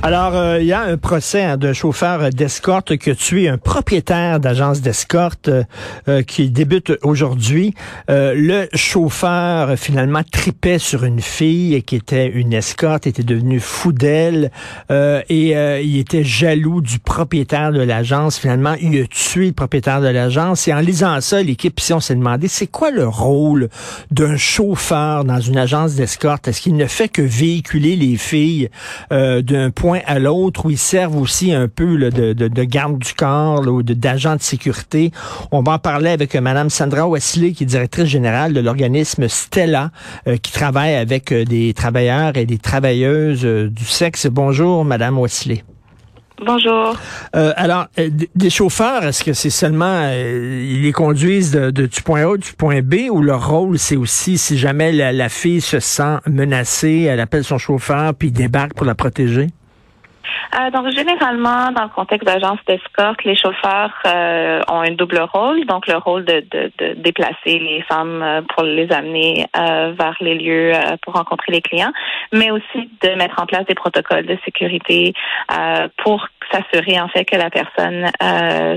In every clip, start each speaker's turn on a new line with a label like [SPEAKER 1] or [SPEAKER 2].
[SPEAKER 1] Alors, euh, il y a un procès hein, d'un chauffeur d'escorte qui a tué un propriétaire d'agence d'escorte euh, euh, qui débute aujourd'hui. le chauffeur, finalement, tripait sur une fille qui était une escorte, était devenu fou d'elle et il était jaloux du propriétaire de l'agence. Finalement, il a tué le propriétaire de l'agence. Et en lisant ça, l'équipe, si on s'est demandé, c'est quoi le rôle d'un chauffeur dans une agence d'escorte? Est-ce qu'il ne fait que véhiculer les filles d'un point à l'autre où ils servent aussi un peu de, de, garde du corps ou d'agent de, sécurité. On va en parler avec euh, Mme Sandra Wesley, qui est directrice générale de l'organisme Stella, euh, qui travaille avec euh, des travailleurs et des travailleuses du sexe. Bonjour, Mme Wesley.
[SPEAKER 2] Bonjour.
[SPEAKER 1] alors, des chauffeurs, est-ce que c'est seulement ils les conduisent de, du point A du point B ou leur rôle c'est aussi si jamais la, la, fille se sent menacée, elle appelle son chauffeur puis il débarque pour la protéger?
[SPEAKER 2] Euh, donc, généralement, dans le contexte d'agence d'escorte, les chauffeurs euh, ont un double rôle. Donc, le rôle de, de, de déplacer les femmes euh, pour les amener vers les lieux pour rencontrer les clients, mais aussi de mettre en place des protocoles de sécurité pour s'assurer en fait que la personne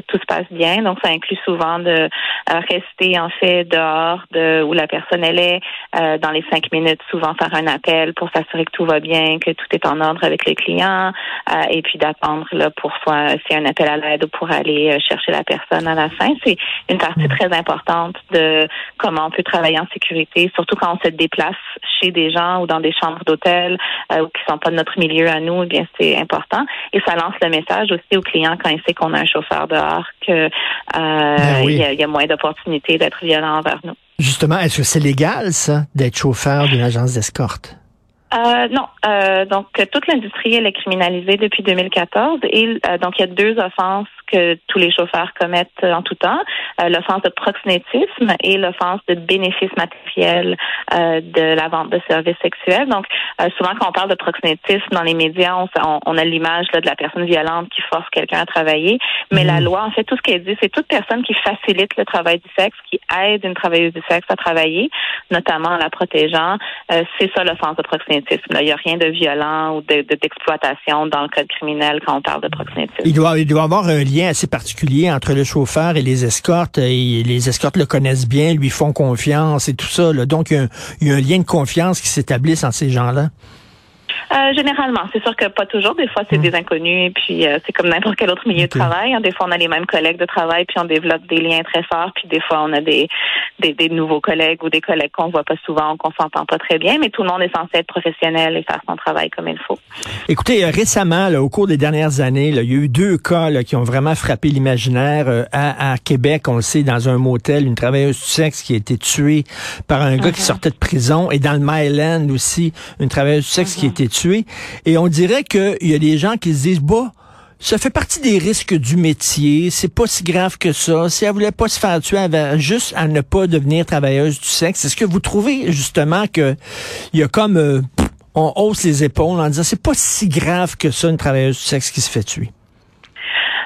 [SPEAKER 2] tout se passe bien. Donc, ça inclut souvent de rester en fait dehors de où la personne elle est dans les cinq minutes, souvent faire un appel pour s'assurer que tout va bien, que tout est en ordre avec les clients, euh, et puis d'attendre là pour soit s'il y a un appel à l'aide ou pour aller euh, chercher la personne à la fin. C'est une partie mm. très importante de comment on peut travailler en sécurité, surtout quand on se déplace chez des gens ou dans des chambres d'hôtel euh, ou qui sont pas de notre milieu à nous. Eh bien, c'est important et ça lance le message aussi aux clients quand ils savent qu'on a un chauffeur dehors que ben il y, a moins d'opportunités d'être violent envers nous.
[SPEAKER 1] Justement, est-ce que c'est légal ça d'être chauffeur d'une agence d'escorte?
[SPEAKER 2] Euh, non. Euh, donc, toute l'industrie, elle est criminalisée depuis 2014. Et euh, donc, il y a deux offenses que tous les chauffeurs commettent en tout temps. Euh, l'offense de proxénétisme et l'offense de bénéfice matériel euh, de la vente de services sexuels. Donc, souvent, quand on parle de proxénétisme dans les médias, on, on a l'image de la personne violente qui force quelqu'un à travailler. Mais la mhm. loi, en fait, tout ce qu'elle dit, c'est toute personne qui facilite le travail du sexe, qui aide une travailleuse du sexe à travailler, notamment en la protégeant. c'est ça l'offense de proxénétisme il n'y a rien de violent ou d'exploitation dans le code criminel quand on parle de proxénétisme.
[SPEAKER 1] Il doit, il doit avoir un lien assez particulier entre le chauffeur et les Et les escortes le connaissent bien, lui font confiance et tout ça. Donc, il y, a un, lien de confiance qui s'établisse entre ces gens-là.
[SPEAKER 2] Euh, généralement, c'est sûr que pas toujours. Des fois, c'est hmm. des inconnus, et puis euh, c'est comme n'importe quel autre milieu de travail. Hein. Des fois, on a les mêmes collègues de travail, puis on développe des liens très forts. Puis des fois, on a des des, nouveaux collègues ou des collègues qu'on voit pas souvent, qu'on s'entend pas très bien. Mais tout le monde est censé être professionnel et faire son travail comme il faut.
[SPEAKER 1] Écoutez, euh, récemment, au cours des dernières années, il y a eu deux cas qui ont vraiment frappé l'imaginaire à, Québec. On le sait, dans un motel, une travailleuse du sexe qui a été tuée par un gars qui uh-huh. sortait de prison, et dans le Myland aussi, une travailleuse du sexe qui a uh-huh. été tuée et on dirait qu'il y a des gens qui se disent, bah, ça fait partie des risques du métier. C'est pas si grave que ça. Si elle voulait pas se faire tuer, elle juste à ne pas devenir travailleuse du sexe. Est-ce que vous trouvez justement que il y a comme euh, on hausse les épaules en disant c'est pas si grave que ça une travailleuse du sexe qui se fait tuer?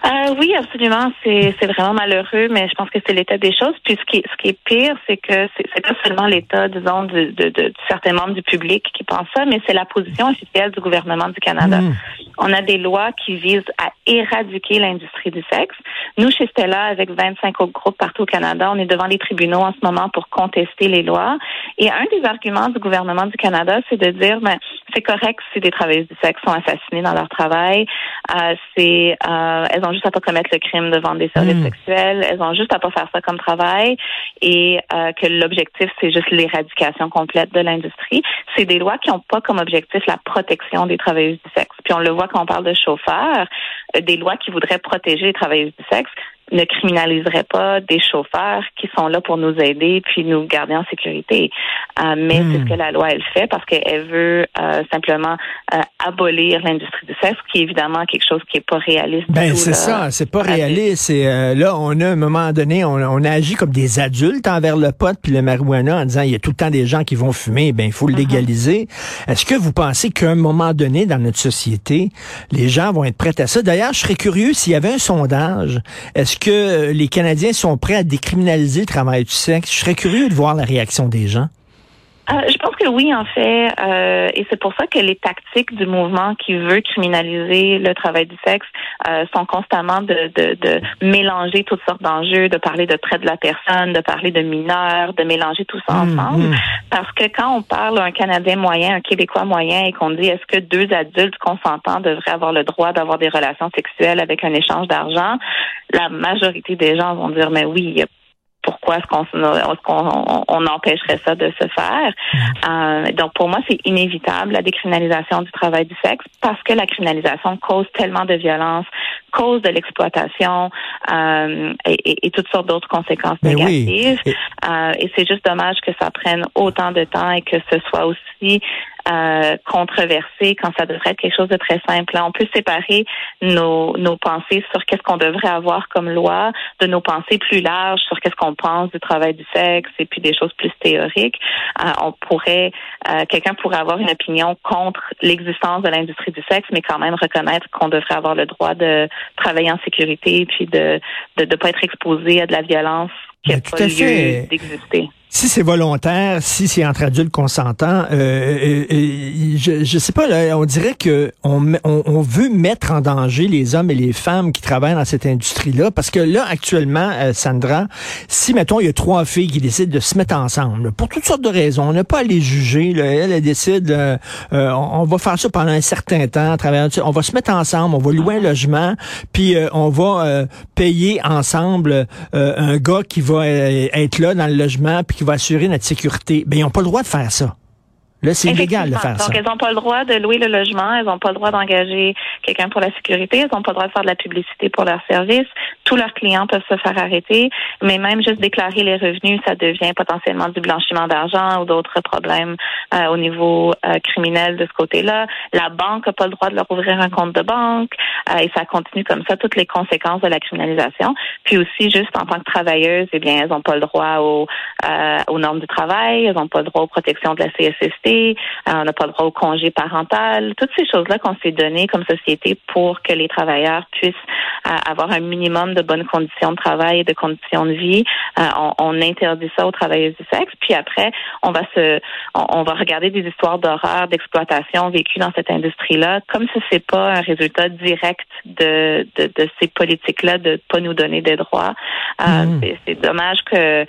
[SPEAKER 2] Euh, oui, absolument. C'est, c'est vraiment malheureux, mais je pense que c'est l'état des choses. Puis ce qui, ce qui est pire, c'est que c'est, c'est pas seulement l'état, disons, de, de, de, certains membres du public qui pensent ça, mais c'est la position officielle du gouvernement du Canada. Mmh. On a des lois qui visent à éradiquer l'industrie du sexe. Nous, chez Stella, avec 25 autres groupes partout au Canada, on est devant les tribunaux en ce moment pour contester les lois. Et un des arguments du gouvernement du Canada, c'est de dire, ben, c'est correct si des travailleuses du sexe sont assassinées dans leur travail. Euh, c'est, euh, elles ont juste à pas commettre le crime de vendre des services hmm. sexuels. Elles ont juste à pas faire ça comme travail et euh, que l'objectif c'est juste l'éradication complète de l'industrie. C'est des lois qui n'ont pas comme objectif la protection des travailleuses du sexe. Puis on le voit quand on parle de chauffeurs, euh, des lois qui voudraient protéger les travailleuses du sexe ne criminaliserait pas des chauffeurs qui sont là pour nous aider puis nous garder en sécurité. Euh, mais c'est ce hmm. que la loi elle fait parce qu'elle veut euh, simplement euh, abolir l'industrie du sexe, qui est évidemment quelque chose qui est pas réaliste.
[SPEAKER 1] Ben c'est ça, c'est pas réaliste. Et là, on a à un moment donné, on, a agi comme des adultes envers le pot puis le marijuana en disant il y a tout le temps des gens qui vont fumer, ben il faut le uh-huh. légaliser. Est-ce que vous pensez qu'à un moment donné dans notre société, les gens vont être prêts à ça? D'ailleurs, je serais curieux s'il y avait un sondage. Est-ce que euh, les Canadiens sont prêts à décriminaliser le travail du sexe? Je serais curieux de voir la réaction des gens.
[SPEAKER 2] Euh, je pense que oui, en fait, euh, et c'est pour ça que les tactiques du mouvement qui veut criminaliser le travail du sexe euh, sont constamment de, de, de, mélanger toutes sortes d'enjeux, de parler de trait de la personne, de parler de mineurs, de mélanger tout ça mmh, ensemble. Mmh. Parce que quand on parle un Canadien moyen, un Québécois moyen, et qu'on dit est-ce que deux adultes consentants devraient avoir le droit d'avoir des relations sexuelles avec un échange d'argent, la majorité des gens vont dire mais oui, il y a pourquoi est-ce qu'on on, empêcherait ça de se faire. Euh, donc pour moi, c'est inévitable la décriminalisation du travail du sexe parce que la criminalisation cause tellement de violence, cause de l'exploitation euh, et, toutes sortes d'autres conséquences négatives. Euh, et c'est juste dommage que ça prenne autant de temps et que ce soit aussi euh, controversé quand ça devrait être quelque chose de très simple. on peut séparer nos, nos pensées sur qu'est-ce qu'on devrait avoir comme loi de nos pensées plus larges sur qu'est-ce qu'on pense du travail du sexe et puis des choses plus théoriques. Euh, on pourrait, euh, quelqu'un pourrait avoir une opinion contre l'existence de l'industrie du sexe, mais quand même reconnaître qu'on devrait avoir le droit de travailler en sécurité et puis de de ne pas être exposé à de la violence qui n'a pas lieu d'exister
[SPEAKER 1] si c'est volontaire, si c'est entre adultes consentants, euh, euh, euh, je, je sais pas, là, on dirait que on, on, veut mettre en danger les hommes et les femmes qui travaillent dans cette industrie-là, parce que là, actuellement, Sandra, si, mettons, il y a trois filles qui décident de se mettre ensemble, pour toutes sortes de raisons, on n'a pas à les juger, là, elle, elle décide, on, va faire ça pendant un certain temps, à travers, on va se mettre ensemble, on va louer un logement, puis on va payer ensemble un gars qui va être là dans le logement, puis qui va assurer notre sécurité. Ben, ils n'ont pas le droit de faire ça. Là, c'est illégal de faire
[SPEAKER 2] ça.
[SPEAKER 1] Donc,
[SPEAKER 2] elles n'ont pas le droit de louer le logement, elles n'ont pas le droit d'engager quelqu'un pour la sécurité, elles n'ont pas le droit de faire de la publicité pour leurs services. Tous leurs clients peuvent se faire arrêter, mais même juste déclarer les revenus, ça devient potentiellement du blanchiment d'argent ou d'autres problèmes euh, au niveau euh, criminel de ce côté-là. La banque n'a pas le droit de leur ouvrir un compte de banque euh, et ça continue comme ça, toutes les conséquences de la criminalisation. Puis aussi, juste en tant que travailleuses, eh bien, elles n'ont pas le droit aux, aux normes du travail, elles n'ont pas le droit aux protections de la CSST, euh, on n'a pas le droit au congé parental, toutes ces choses-là qu'on s'est données comme société pour que les travailleurs puissent euh, avoir un minimum de bonnes conditions de travail et de conditions de vie. Euh, on, interdit ça aux travailleuses du sexe, puis après, on va se, on, va regarder des histoires d'horreur, d'exploitation vécues dans cette industrie-là, comme si c'est pas un résultat direct de, de, ces politiques-là de pas nous donner des droits. Mmh. C'est dommage que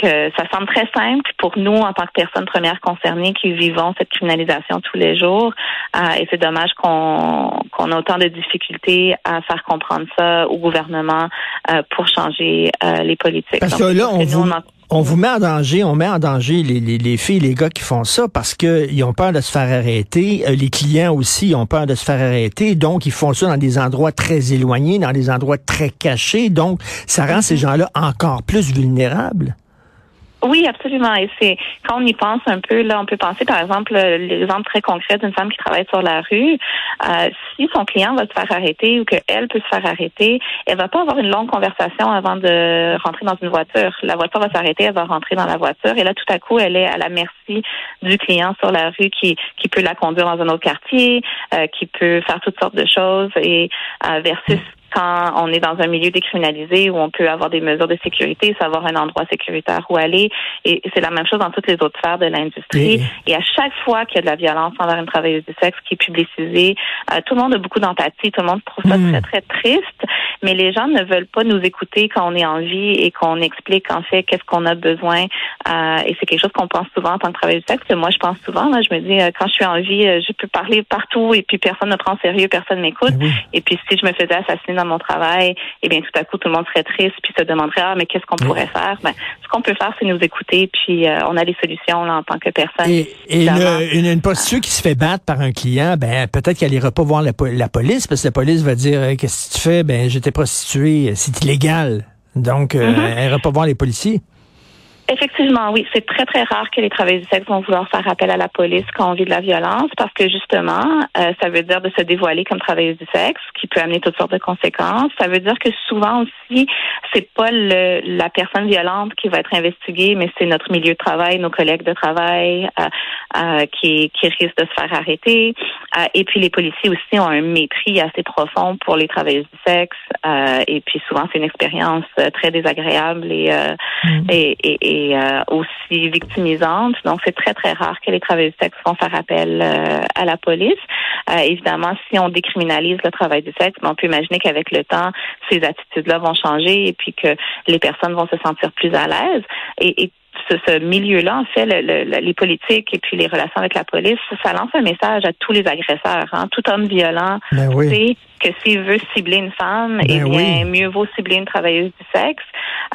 [SPEAKER 2] que ça semble très simple pour nous en tant que personnes premières concernées qui vivons cette criminalisation tous les jours. Euh, et c'est dommage qu'on qu'on ait autant de difficultés à faire comprendre ça au gouvernement euh, pour changer euh, les politiques.
[SPEAKER 1] Parce que là, on vous... on vous met en danger, on met en danger les, les, les filles, les gars qui font ça parce qu'ils ont peur de se faire arrêter. les clients aussi ont peur de se faire arrêter. Donc, ils font ça dans des endroits très éloignés, dans des endroits très cachés. Donc, ça rend ces mm-hmm. gens-là encore plus vulnérables.
[SPEAKER 2] Oui, absolument. Et c'est quand on y pense un peu, là, on peut penser par exemple l'exemple très concret d'une femme qui travaille sur la rue. Euh, si son client va se faire arrêter ou qu'elle peut se faire arrêter, elle va pas avoir une longue conversation avant de rentrer dans une voiture. La voiture va s'arrêter, elle va rentrer dans la voiture et là tout à coup elle est à la merci du client sur la rue qui qui peut la conduire dans un autre quartier, euh, qui peut faire toutes sortes de choses et euh, versus quand on est dans un milieu décriminalisé où on peut avoir des mesures de sécurité, savoir un endroit sécuritaire où aller. Et c'est la même chose dans toutes les autres sphères de l'industrie. Et à chaque fois qu'il y a de la violence envers une travailleuse du sexe qui est publicisée, euh, tout le monde a beaucoup d'empathie, tout le monde trouve ça hmm. très, très triste. Mais les gens ne veulent pas nous écouter quand on est en vie et qu'on explique en fait qu'est-ce qu'on a besoin. Euh, et c'est quelque chose qu'on pense souvent en tant que travailleuse du sexe. moi, je pense souvent, là, je me dis, euh, quand je suis en vie, je peux parler partout et puis personne ne prend sérieux, personne m'écoute. Ben et puis si je me faisais assassiner dans mon travail, eh bien, tout à coup, tout le monde serait triste puis se demanderait, ah, mais qu'est-ce qu'on pourrait faire? Ben, ce qu'on peut faire, c'est nous écouter puis euh, on a les solutions, là, en tant que personne.
[SPEAKER 1] Et, une, une, prostituée qui se fait battre par un client, ben, peut-être qu'elle ira pas voir la, police parce que la police va dire, qu'est-ce que tu fais? Ben, j'étais prostituée, c'est illégal. Donc, euh,
[SPEAKER 2] Mhm.
[SPEAKER 1] elle ira pas voir les policiers.
[SPEAKER 2] Effectivement, oui. C'est très, très rare que les travailleurs du sexe vont vouloir faire appel à la police quand on vit de la violence parce que justement, euh, ça veut dire de se dévoiler comme travailleuse du sexe, qui peut amener toutes sortes de conséquences. Ça veut dire que souvent aussi, c'est pas le, la personne violente qui va être investiguée, mais c'est notre milieu de travail, nos collègues de travail euh, euh, qui, qui risquent de se faire arrêter. Euh, et puis les policiers aussi ont un mépris assez profond pour les travailleuses du sexe. Euh, et puis souvent, c'est une expérience euh, très désagréable et, euh, et, et, et, euh, aussi victimisante. Donc, c'est très, très rare que les travailleurs du sexe vont faire appel euh, à la police. Euh, évidemment, si on décriminalise le travail du sexe, on peut imaginer qu'avec le temps, ces attitudes-là vont changer et puis que les personnes vont se sentir plus à l'aise. Et, et ce, ce milieu-là, en fait, le, le, les politiques et puis les relations avec la police, ça lance un message à tous les agresseurs. Hein. Tout homme violent
[SPEAKER 1] Ben oui.
[SPEAKER 2] Que s'il veut cibler une femme,
[SPEAKER 1] Ben
[SPEAKER 2] eh bien,
[SPEAKER 1] oui.
[SPEAKER 2] mieux vaut cibler une travailleuse du sexe.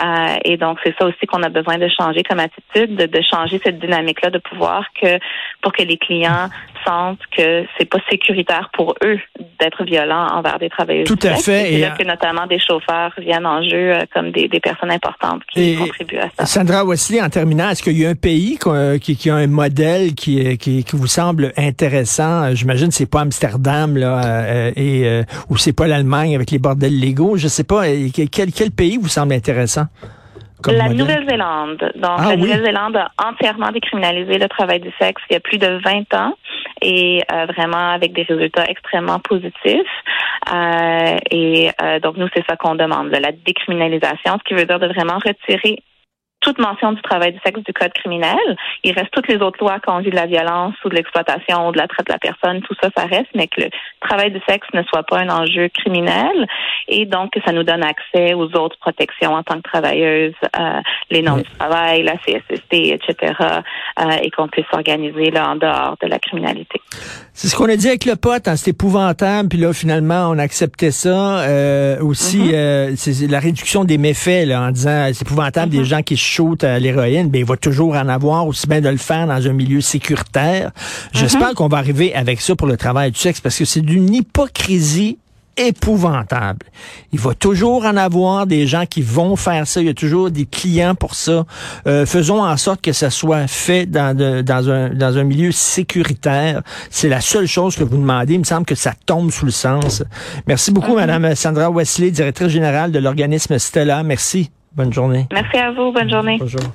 [SPEAKER 2] Euh, et donc, c'est ça aussi qu'on a besoin de changer comme attitude, de, de changer cette dynamique-là, de pouvoir que, pour que les clients sentent que c'est pas sécuritaire pour eux d'être violents envers des travailleuses
[SPEAKER 1] Tout
[SPEAKER 2] du
[SPEAKER 1] à
[SPEAKER 2] sexe.
[SPEAKER 1] fait.
[SPEAKER 2] Et là
[SPEAKER 1] euh,
[SPEAKER 2] que notamment des chauffeurs viennent en jeu euh, comme des, des personnes importantes qui
[SPEAKER 1] Et-
[SPEAKER 2] contribuent à ça.
[SPEAKER 1] Sandra Wesley, en terminant, est-ce qu'il y a un pays qu'on- qui, qui a un modèle qui, qui, qui vous semble intéressant? Euh, J'imagine que c'est pas Amsterdam là, euh, et euh, ou c'est pas l'Allemagne avec les bordels légaux? Je sais pas. Quel, quel pays vous semble intéressant? comme
[SPEAKER 2] La? Nouvelle-Zélande. Donc,
[SPEAKER 1] Ah
[SPEAKER 2] la
[SPEAKER 1] oui.
[SPEAKER 2] Nouvelle-Zélande a entièrement décriminalisé le travail du sexe il y a plus de 20 ans et euh, vraiment avec des résultats extrêmement positifs. Euh, et euh, donc, nous, c'est ça qu'on demande, là, la décriminalisation, ce qui veut dire de vraiment retirer toute mention du travail du sexe du code criminel. Il reste toutes les autres lois quand on dit de la violence ou de l'exploitation ou de la traite de la personne, tout ça, ça reste, mais que le travail du sexe ne soit pas un enjeu criminel et donc que ça nous donne accès aux autres protections en tant que travailleuse, euh, les normes
[SPEAKER 1] Oui.
[SPEAKER 2] du travail, la CSST, etc., euh, et qu'on puisse s'organiser là en dehors de la criminalité.
[SPEAKER 1] C'est ce qu'on a dit avec le pote, hein, c'est épouvantable, puis là finalement on acceptait ça. Euh, aussi,
[SPEAKER 2] Mhm.
[SPEAKER 1] euh, c'est la réduction des méfaits là, en disant c'est épouvantable des
[SPEAKER 2] Mhm.
[SPEAKER 1] gens qui se shootent à l'héroïne, ben il va toujours en avoir aussi bien de le faire dans un milieu sécuritaire. J'espère qu'on va arriver avec ça pour le travail du sexe parce que c'est d'une hypocrisie épouvantable. Il va toujours en avoir des gens qui vont faire ça. Il y a toujours des clients pour ça. Euh, faisons en sorte que ça soit fait dans, de- dans, un, dans un milieu sécuritaire. C'est la seule chose que vous demandez. Il me semble que ça tombe sous le sens. Merci beaucoup, Madame Sandra Wesley, directrice générale de l'organisme Stella. Merci. Bonne journée.
[SPEAKER 2] Merci à vous. Bonne journée.
[SPEAKER 1] Bonjour.